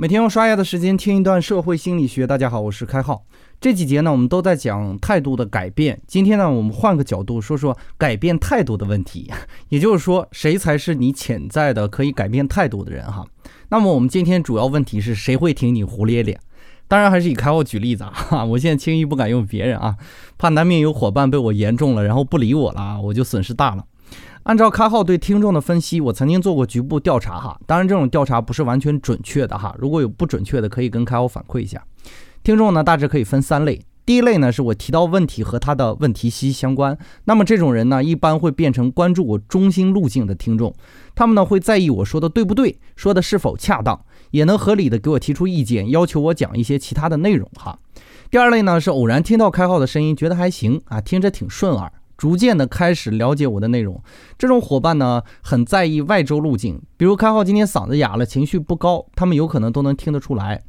每天用刷牙的时间听一段社会心理学。大家好，我是开浩。这几节呢，我们都在讲态度的改变。今天呢，我们换个角度说说改变态度的问题。也就是说，谁才是你潜在的可以改变态度的人哈？那么我们今天主要问题是谁会听你胡咧咧？当然还是以开浩举例子啊。我现在轻易不敢用别人啊，怕难免有伙伴被我言中了，然后不理我了啊，我就损失大了。按照开号对听众的分析，我曾经做过局部调查哈，当然这种调查不是完全准确的哈，如果有不准确的，可以跟开号反馈一下。听众呢大致可以分三类，第一类呢是我提到问题和他的问题息息相关，那么这种人呢一般会变成关注我中心路径的听众，他们呢会在意我说的对不对，说的是否恰当，也能合理的给我提出意见，要求我讲一些其他的内容哈。第二类呢是偶然听到开号的声音，觉得还行啊，听着挺顺耳。逐渐的开始了解我的内容，这种伙伴呢很在意外周路径，比如开号今天嗓子哑了，情绪不高，他们有可能都能听得出来。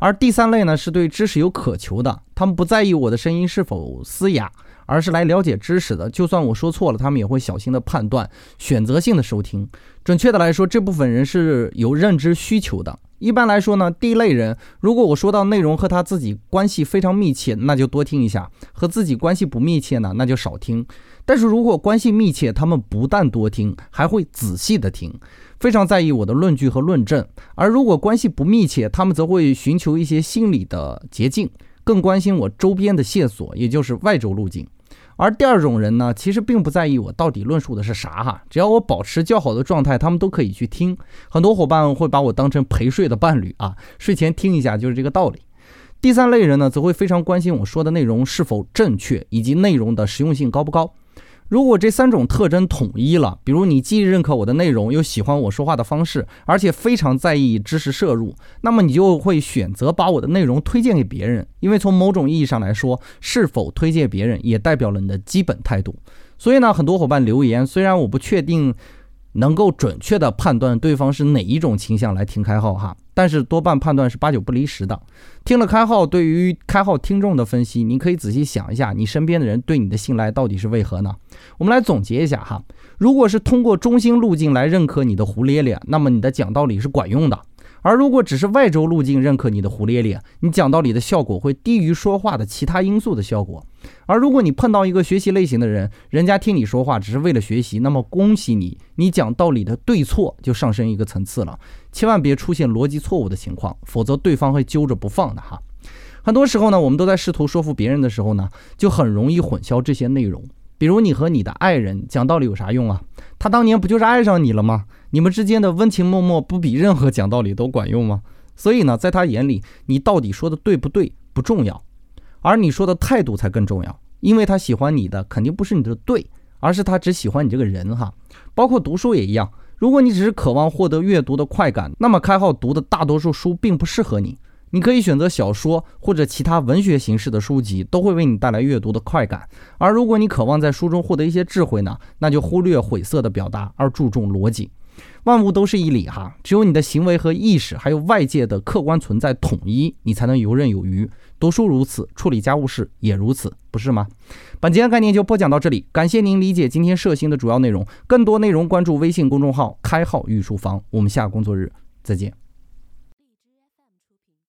而第三类呢是对知识有渴求的，他们不在意我的声音是否嘶哑，而是来了解知识的。就算我说错了，他们也会小心的判断，选择性的收听。准确的来说，这部分人是有认知需求的。一般来说呢，第一类人，如果我说到内容和他自己关系非常密切，那就多听一下；和自己关系不密切呢，那就少听。但是如果关系密切，他们不但多听，还会仔细的听，非常在意我的论据和论证；而如果关系不密切，他们则会寻求一些心理的捷径，更关心我周边的线索，也就是外周路径。而第二种人呢，其实并不在意我到底论述的是啥哈，只要我保持较好的状态，他们都可以去听。很多伙伴会把我当成陪睡的伴侣啊，睡前听一下就是这个道理。第三类人呢，则会非常关心我说的内容是否正确，以及内容的实用性高不高。如果这三种特征统一了，比如你既认可我的内容，又喜欢我说话的方式，而且非常在意知识摄入，那么你就会选择把我的内容推荐给别人。因为从某种意义上来说，是否推荐别人也代表了你的基本态度。所以呢，很多伙伴留言，虽然我不确定。能够准确的判断对方是哪一种倾向来听开号哈，但是多半判断是八九不离十的。听了开号对于开号听众的分析，你可以仔细想一下，你身边的人对你的信赖到底是为何呢？我们来总结一下哈，如果是通过中心路径来认可你的胡咧咧，那么你的讲道理是管用的。而如果只是外周路径认可你的胡咧咧，你讲道理的效果会低于说话的其他因素的效果。而如果你碰到一个学习类型的人，人家听你说话只是为了学习，那么恭喜你，你讲道理的对错就上升一个层次了。千万别出现逻辑错误的情况，否则对方会揪着不放的哈。很多时候呢，我们都在试图说服别人的时候呢，就很容易混淆这些内容。比如你和你的爱人讲道理有啥用啊？他当年不就是爱上你了吗？你们之间的温情脉脉不比任何讲道理都管用吗？所以呢，在他眼里，你到底说的对不对不重要，而你说的态度才更重要。因为他喜欢你的肯定不是你的对，而是他只喜欢你这个人哈。包括读书也一样，如果你只是渴望获得阅读的快感，那么开号读的大多数书并不适合你。你可以选择小说或者其他文学形式的书籍，都会为你带来阅读的快感。而如果你渴望在书中获得一些智慧呢，那就忽略晦涩的表达，而注重逻辑。万物都是一理哈，只有你的行为和意识，还有外界的客观存在统一，你才能游刃有余。读书如此，处理家务事也如此，不是吗？本节的概念就播讲到这里，感谢您理解今天涉新的主要内容。更多内容关注微信公众号“开号御书房”，我们下工作日再见。